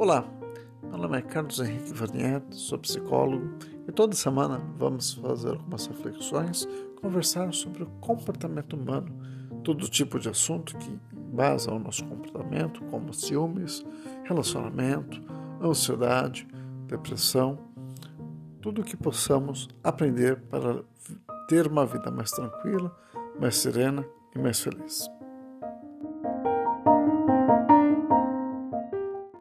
Olá, meu nome é Carlos Henrique Varnier, sou psicólogo e toda semana vamos fazer algumas reflexões, conversar sobre o comportamento humano, todo tipo de assunto que embasa o nosso comportamento, como ciúmes, relacionamento, ansiedade, depressão, tudo o que possamos aprender para ter uma vida mais tranquila, mais serena e mais feliz.